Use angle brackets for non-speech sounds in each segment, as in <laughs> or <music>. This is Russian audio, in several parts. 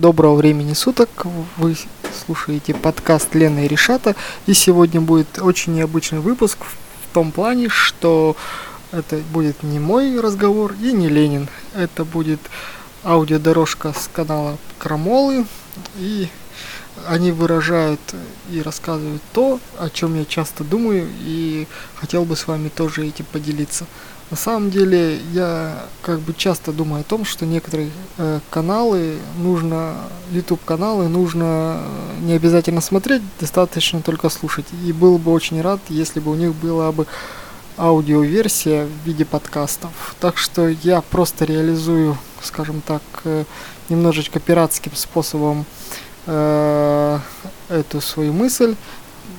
доброго времени суток. Вы слушаете подкаст Лены и Решата. И сегодня будет очень необычный выпуск в том плане, что это будет не мой разговор и не Ленин. Это будет аудиодорожка с канала Крамолы. И они выражают и рассказывают то, о чем я часто думаю, и хотел бы с вами тоже этим поделиться. На самом деле я как бы часто думаю о том, что некоторые э, каналы нужно, YouTube каналы нужно э, не обязательно смотреть, достаточно только слушать. И был бы очень рад, если бы у них была бы аудиоверсия в виде подкастов. Так что я просто реализую, скажем так, э, немножечко пиратским способом э, эту свою мысль.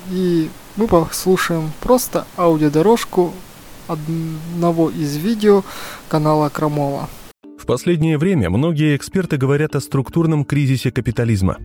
И мы послушаем просто аудиодорожку одного из видео канала Крамола. В последнее время многие эксперты говорят о структурном кризисе капитализма.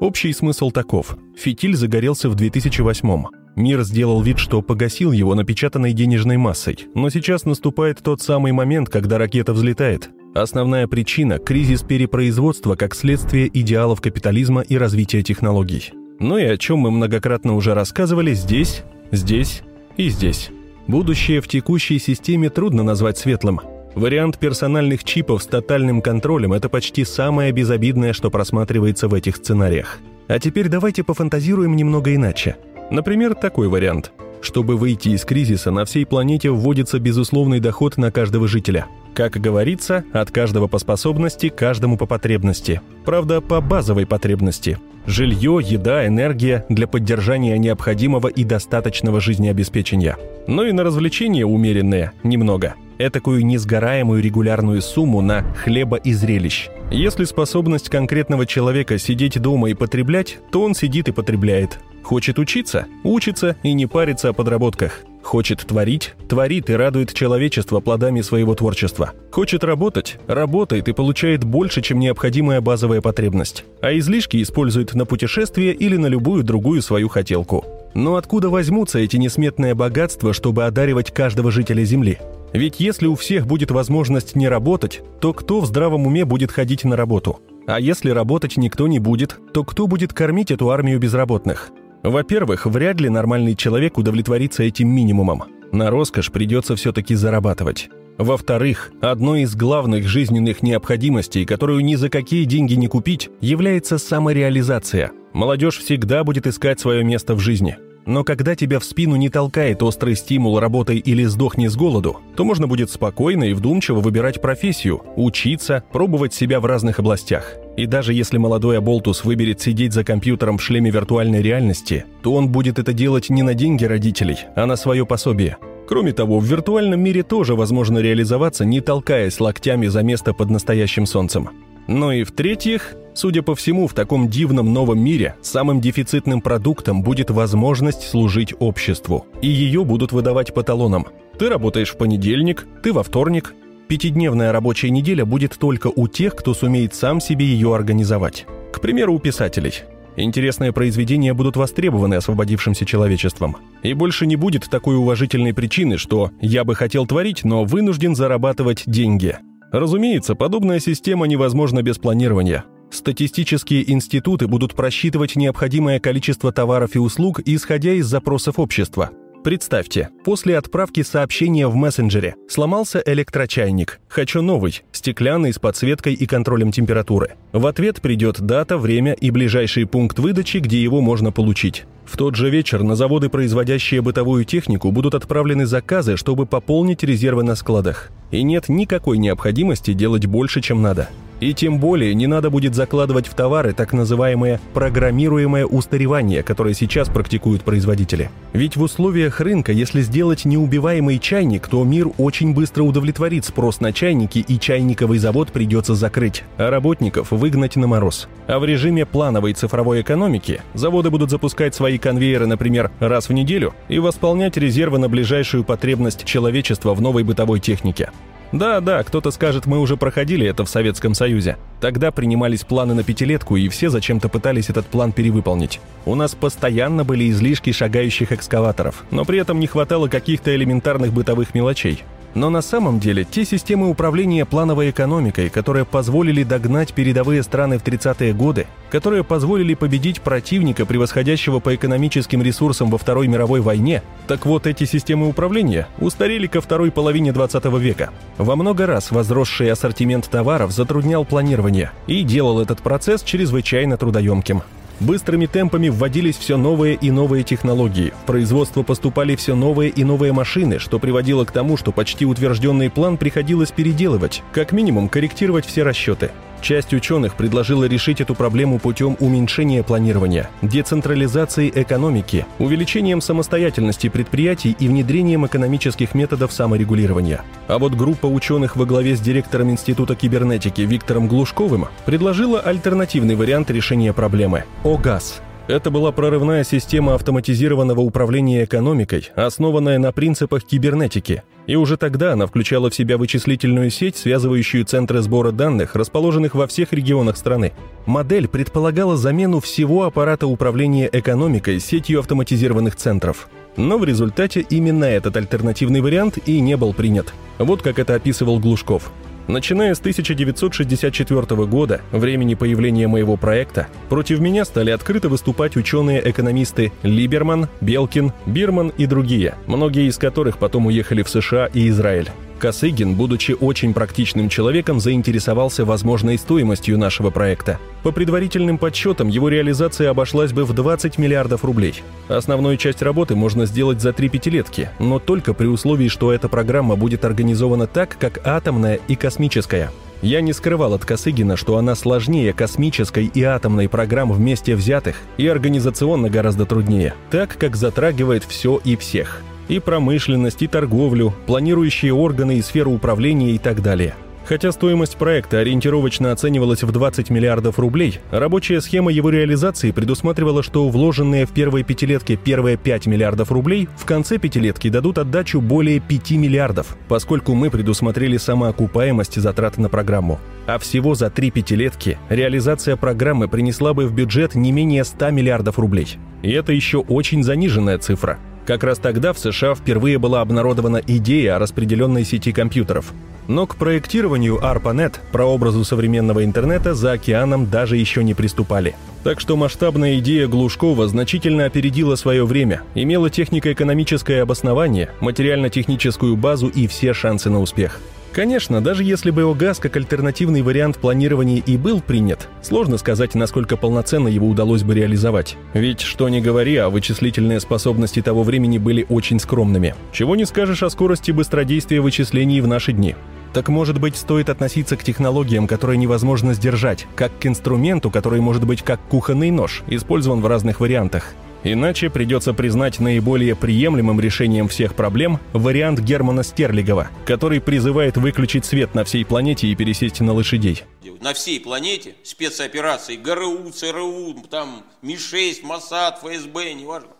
Общий смысл таков. Фитиль загорелся в 2008 Мир сделал вид, что погасил его напечатанной денежной массой, но сейчас наступает тот самый момент, когда ракета взлетает. Основная причина – кризис перепроизводства как следствие идеалов капитализма и развития технологий. Ну и о чем мы многократно уже рассказывали здесь, здесь и здесь. Будущее в текущей системе трудно назвать светлым. Вариант персональных чипов с тотальным контролем – это почти самое безобидное, что просматривается в этих сценариях. А теперь давайте пофантазируем немного иначе. Например, такой вариант. Чтобы выйти из кризиса, на всей планете вводится безусловный доход на каждого жителя – как говорится, от каждого по способности, каждому по потребности. Правда, по базовой потребности. Жилье, еда, энергия для поддержания необходимого и достаточного жизнеобеспечения. Но и на развлечения умеренные, немного. Этакую несгораемую регулярную сумму на хлеба и зрелищ. Если способность конкретного человека сидеть дома и потреблять, то он сидит и потребляет. Хочет учиться? Учится и не парится о подработках. Хочет творить? Творит и радует человечество плодами своего творчества. Хочет работать? Работает и получает больше, чем необходимая базовая потребность. А излишки использует на путешествие или на любую другую свою хотелку. Но откуда возьмутся эти несметные богатства, чтобы одаривать каждого жителя Земли? Ведь если у всех будет возможность не работать, то кто в здравом уме будет ходить на работу? А если работать никто не будет, то кто будет кормить эту армию безработных? Во-первых, вряд ли нормальный человек удовлетворится этим минимумом. На роскошь придется все-таки зарабатывать. Во-вторых, одной из главных жизненных необходимостей, которую ни за какие деньги не купить, является самореализация. Молодежь всегда будет искать свое место в жизни. Но когда тебя в спину не толкает острый стимул «работай или сдохни с голоду», то можно будет спокойно и вдумчиво выбирать профессию, учиться, пробовать себя в разных областях. И даже если молодой Аболтус выберет сидеть за компьютером в шлеме виртуальной реальности, то он будет это делать не на деньги родителей, а на свое пособие. Кроме того, в виртуальном мире тоже возможно реализоваться, не толкаясь локтями за место под настоящим солнцем. Ну и в-третьих, судя по всему, в таком дивном новом мире самым дефицитным продуктом будет возможность служить обществу. И ее будут выдавать по талонам. Ты работаешь в понедельник, ты во вторник. Пятидневная рабочая неделя будет только у тех, кто сумеет сам себе ее организовать. К примеру, у писателей. Интересные произведения будут востребованы освободившимся человечеством. И больше не будет такой уважительной причины, что «я бы хотел творить, но вынужден зарабатывать деньги». Разумеется, подобная система невозможна без планирования. Статистические институты будут просчитывать необходимое количество товаров и услуг, исходя из запросов общества. Представьте, после отправки сообщения в мессенджере сломался электрочайник. Хочу новый, стеклянный с подсветкой и контролем температуры. В ответ придет дата, время и ближайший пункт выдачи, где его можно получить. В тот же вечер на заводы, производящие бытовую технику, будут отправлены заказы, чтобы пополнить резервы на складах. И нет никакой необходимости делать больше, чем надо. И тем более не надо будет закладывать в товары так называемое программируемое устаревание, которое сейчас практикуют производители. Ведь в условиях рынка, если сделать неубиваемый чайник, то мир очень быстро удовлетворит спрос на чайники и чайниковый завод придется закрыть, а работников выгнать на мороз. А в режиме плановой цифровой экономики заводы будут запускать свои конвейеры, например, раз в неделю и восполнять резервы на ближайшую потребность человечества в новой бытовой технике. Да-да, кто-то скажет, мы уже проходили это в Советском Союзе. Тогда принимались планы на пятилетку, и все зачем-то пытались этот план перевыполнить. У нас постоянно были излишки шагающих экскаваторов, но при этом не хватало каких-то элементарных бытовых мелочей. Но на самом деле те системы управления плановой экономикой, которые позволили догнать передовые страны в 30-е годы, которые позволили победить противника, превосходящего по экономическим ресурсам во Второй мировой войне, так вот эти системы управления устарели ко второй половине 20 века. Во много раз возросший ассортимент товаров затруднял планирование и делал этот процесс чрезвычайно трудоемким. Быстрыми темпами вводились все новые и новые технологии, в производство поступали все новые и новые машины, что приводило к тому, что почти утвержденный план приходилось переделывать, как минимум корректировать все расчеты. Часть ученых предложила решить эту проблему путем уменьшения планирования, децентрализации экономики, увеличением самостоятельности предприятий и внедрением экономических методов саморегулирования. А вот группа ученых во главе с директором Института кибернетики Виктором Глушковым предложила альтернативный вариант решения проблемы – ОГАЗ – это была прорывная система автоматизированного управления экономикой, основанная на принципах кибернетики. И уже тогда она включала в себя вычислительную сеть, связывающую центры сбора данных, расположенных во всех регионах страны. Модель предполагала замену всего аппарата управления экономикой сетью автоматизированных центров. Но в результате именно этот альтернативный вариант и не был принят. Вот как это описывал Глушков. Начиная с 1964 года, времени появления моего проекта, против меня стали открыто выступать ученые-экономисты Либерман, Белкин, Бирман и другие, многие из которых потом уехали в США и Израиль. Косыгин, будучи очень практичным человеком, заинтересовался возможной стоимостью нашего проекта. По предварительным подсчетам, его реализация обошлась бы в 20 миллиардов рублей. Основную часть работы можно сделать за три пятилетки, но только при условии, что эта программа будет организована так, как атомная и космическая. Я не скрывал от Косыгина, что она сложнее космической и атомной программ вместе взятых и организационно гораздо труднее, так как затрагивает все и всех – и промышленность, и торговлю, планирующие органы и сферу управления и так далее. Хотя стоимость проекта ориентировочно оценивалась в 20 миллиардов рублей, рабочая схема его реализации предусматривала, что вложенные в первые пятилетки первые 5 миллиардов рублей в конце пятилетки дадут отдачу более 5 миллиардов, поскольку мы предусмотрели самоокупаемость затрат на программу. А всего за три пятилетки реализация программы принесла бы в бюджет не менее 100 миллиардов рублей. И это еще очень заниженная цифра – как раз тогда в США впервые была обнародована идея о распределенной сети компьютеров. Но к проектированию ARPANET, прообразу современного интернета, за океаном даже еще не приступали. Так что масштабная идея Глушкова значительно опередила свое время, имела технико-экономическое обоснование, материально-техническую базу и все шансы на успех. Конечно, даже если бы ОГАЗ как альтернативный вариант планирования и был принят, сложно сказать, насколько полноценно его удалось бы реализовать. Ведь, что ни говори, а вычислительные способности того времени были очень скромными. Чего не скажешь о скорости быстродействия вычислений в наши дни. Так может быть, стоит относиться к технологиям, которые невозможно сдержать, как к инструменту, который может быть как кухонный нож, использован в разных вариантах. Иначе придется признать наиболее приемлемым решением всех проблем вариант Германа Стерлигова, который призывает выключить свет на всей планете и пересесть на лошадей. На всей планете спецоперации ГРУ, ЦРУ, там МИ-6, МОСАД, ФСБ, неважно.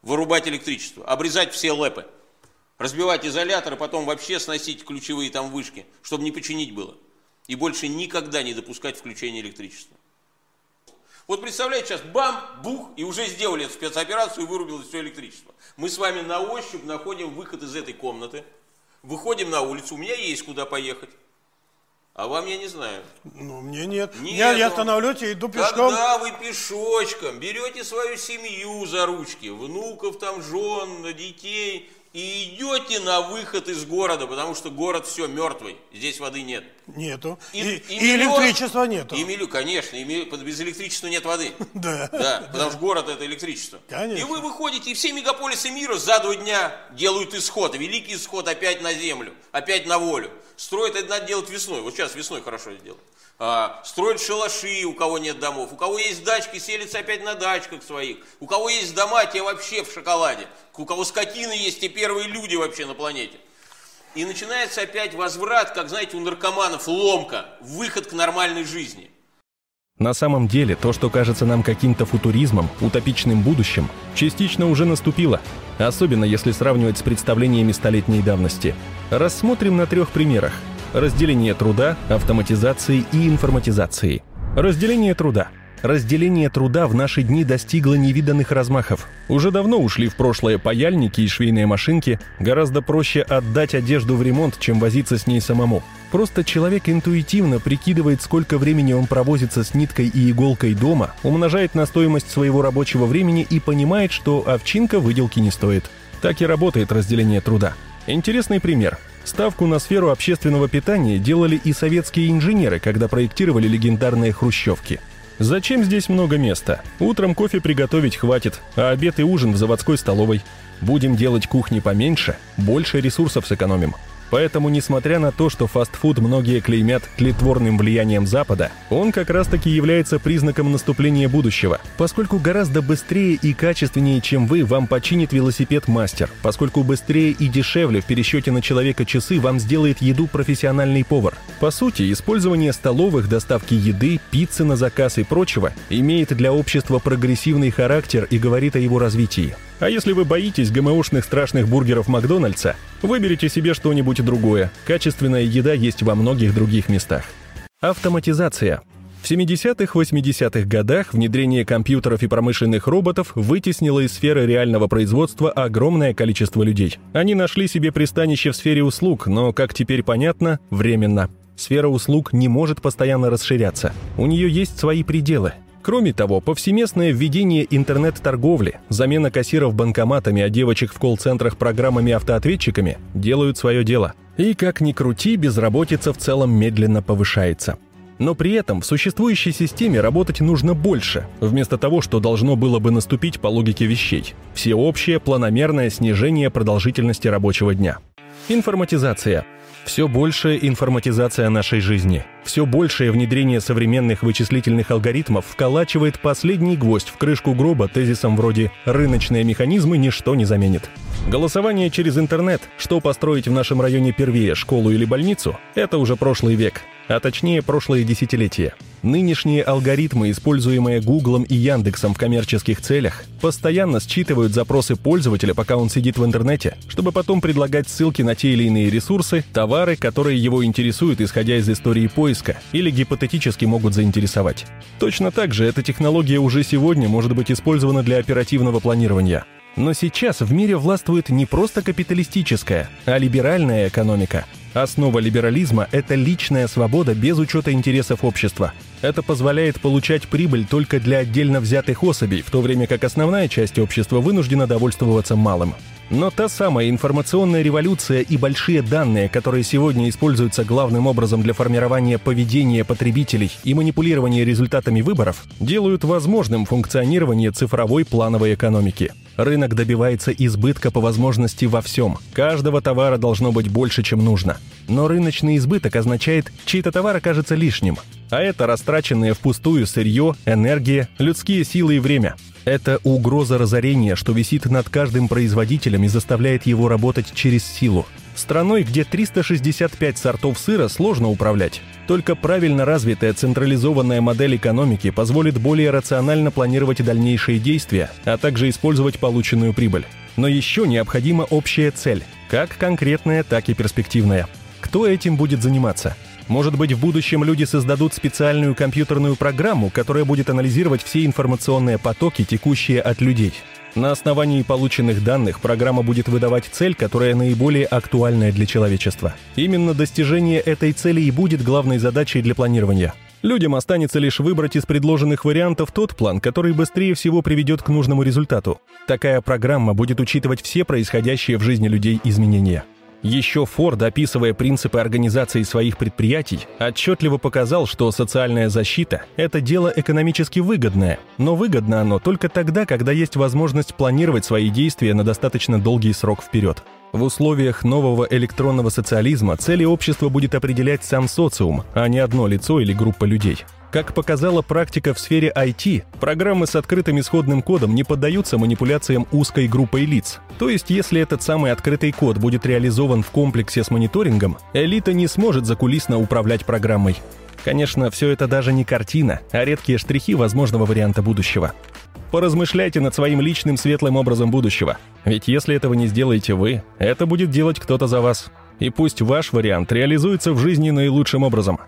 Вырубать электричество, обрезать все лэпы, разбивать изоляторы, потом вообще сносить ключевые там вышки, чтобы не починить было. И больше никогда не допускать включения электричества. Вот представляете, сейчас бам, бух, и уже сделали эту спецоперацию и вырубилось все электричество. Мы с вами на ощупь находим выход из этой комнаты, выходим на улицу, у меня есть куда поехать. А вам я не знаю. Ну, мне нет. нет я, я останавливаюсь и иду пешком. Когда вы пешочком берете свою семью за ручки, внуков там, жен, детей, и идете на выход из города, потому что город все мертвый, здесь воды нет. Нету. И, и, и, и миллион, электричества нету. И миллион, конечно, и миллион, без электричества нет воды. <laughs> Да. Да, потому что город это электричество. Конечно. И вы выходите, и все мегаполисы мира за два дня делают исход, великий исход опять на землю, опять на волю. Строят это надо делать весной. Вот сейчас весной хорошо сделать а, строят шалаши, у кого нет домов, у кого есть дачки, селятся опять на дачках своих, у кого есть дома, те вообще в шоколаде, у кого скотины есть, те первые люди вообще на планете. И начинается опять возврат, как, знаете, у наркоманов ломка, выход к нормальной жизни. На самом деле, то, что кажется нам каким-то футуризмом, утопичным будущим, частично уже наступило, особенно если сравнивать с представлениями столетней давности. Рассмотрим на трех примерах – разделение труда, автоматизации и информатизации. Разделение труда. Разделение труда в наши дни достигло невиданных размахов. Уже давно ушли в прошлое паяльники и швейные машинки, гораздо проще отдать одежду в ремонт, чем возиться с ней самому. Просто человек интуитивно прикидывает, сколько времени он провозится с ниткой и иголкой дома, умножает на стоимость своего рабочего времени и понимает, что овчинка выделки не стоит. Так и работает разделение труда. Интересный пример. Ставку на сферу общественного питания делали и советские инженеры, когда проектировали легендарные хрущевки. Зачем здесь много места? Утром кофе приготовить хватит, а обед и ужин в заводской столовой. Будем делать кухни поменьше, больше ресурсов сэкономим. Поэтому, несмотря на то, что фастфуд многие клеймят тлетворным влиянием Запада, он как раз-таки является признаком наступления будущего, поскольку гораздо быстрее и качественнее, чем вы, вам починит велосипед мастер, поскольку быстрее и дешевле в пересчете на человека часы вам сделает еду профессиональный повар. По сути, использование столовых, доставки еды, пиццы на заказ и прочего имеет для общества прогрессивный характер и говорит о его развитии. А если вы боитесь ГМОшных страшных бургеров Макдональдса, выберите себе что-нибудь другое. Качественная еда есть во многих других местах. Автоматизация. В 70-80-х годах внедрение компьютеров и промышленных роботов вытеснило из сферы реального производства огромное количество людей. Они нашли себе пристанище в сфере услуг, но, как теперь понятно, временно. Сфера услуг не может постоянно расширяться. У нее есть свои пределы. Кроме того, повсеместное введение интернет-торговли, замена кассиров банкоматами, а девочек в колл-центрах программами-автоответчиками делают свое дело. И как ни крути, безработица в целом медленно повышается. Но при этом в существующей системе работать нужно больше, вместо того, что должно было бы наступить по логике вещей. Всеобщее планомерное снижение продолжительности рабочего дня. Информатизация. Все большая информатизация нашей жизни, все большее внедрение современных вычислительных алгоритмов вколачивает последний гвоздь в крышку гроба тезисом вроде «рыночные механизмы ничто не заменит». Голосование через интернет, что построить в нашем районе первее, школу или больницу, это уже прошлый век, а точнее прошлые десятилетия. Нынешние алгоритмы, используемые Гуглом и Яндексом в коммерческих целях, постоянно считывают запросы пользователя, пока он сидит в интернете, чтобы потом предлагать ссылки на те или иные ресурсы, товары, которые его интересуют, исходя из истории поиска, или гипотетически могут заинтересовать. Точно так же эта технология уже сегодня может быть использована для оперативного планирования. Но сейчас в мире властвует не просто капиталистическая, а либеральная экономика – Основа либерализма – это личная свобода без учета интересов общества. Это позволяет получать прибыль только для отдельно взятых особей, в то время как основная часть общества вынуждена довольствоваться малым. Но та самая информационная революция и большие данные, которые сегодня используются главным образом для формирования поведения потребителей и манипулирования результатами выборов, делают возможным функционирование цифровой плановой экономики – Рынок добивается избытка по возможности во всем. Каждого товара должно быть больше, чем нужно. Но рыночный избыток означает, чей-то товар окажется лишним. А это растраченное впустую сырье, энергия, людские силы и время. Это угроза разорения, что висит над каждым производителем и заставляет его работать через силу. Страной, где 365 сортов сыра сложно управлять. Только правильно развитая централизованная модель экономики позволит более рационально планировать дальнейшие действия, а также использовать полученную прибыль. Но еще необходима общая цель, как конкретная, так и перспективная. Кто этим будет заниматься? Может быть, в будущем люди создадут специальную компьютерную программу, которая будет анализировать все информационные потоки, текущие от людей – на основании полученных данных программа будет выдавать цель, которая наиболее актуальная для человечества. Именно достижение этой цели и будет главной задачей для планирования. Людям останется лишь выбрать из предложенных вариантов тот план, который быстрее всего приведет к нужному результату. Такая программа будет учитывать все происходящие в жизни людей изменения. Еще Форд, описывая принципы организации своих предприятий, отчетливо показал, что социальная защита – это дело экономически выгодное, но выгодно оно только тогда, когда есть возможность планировать свои действия на достаточно долгий срок вперед. В условиях нового электронного социализма цели общества будет определять сам социум, а не одно лицо или группа людей. Как показала практика в сфере IT, программы с открытым исходным кодом не поддаются манипуляциям узкой группой лиц. То есть, если этот самый открытый код будет реализован в комплексе с мониторингом, элита не сможет закулисно управлять программой. Конечно, все это даже не картина, а редкие штрихи возможного варианта будущего. Поразмышляйте над своим личным светлым образом будущего. Ведь если этого не сделаете вы, это будет делать кто-то за вас. И пусть ваш вариант реализуется в жизни наилучшим образом.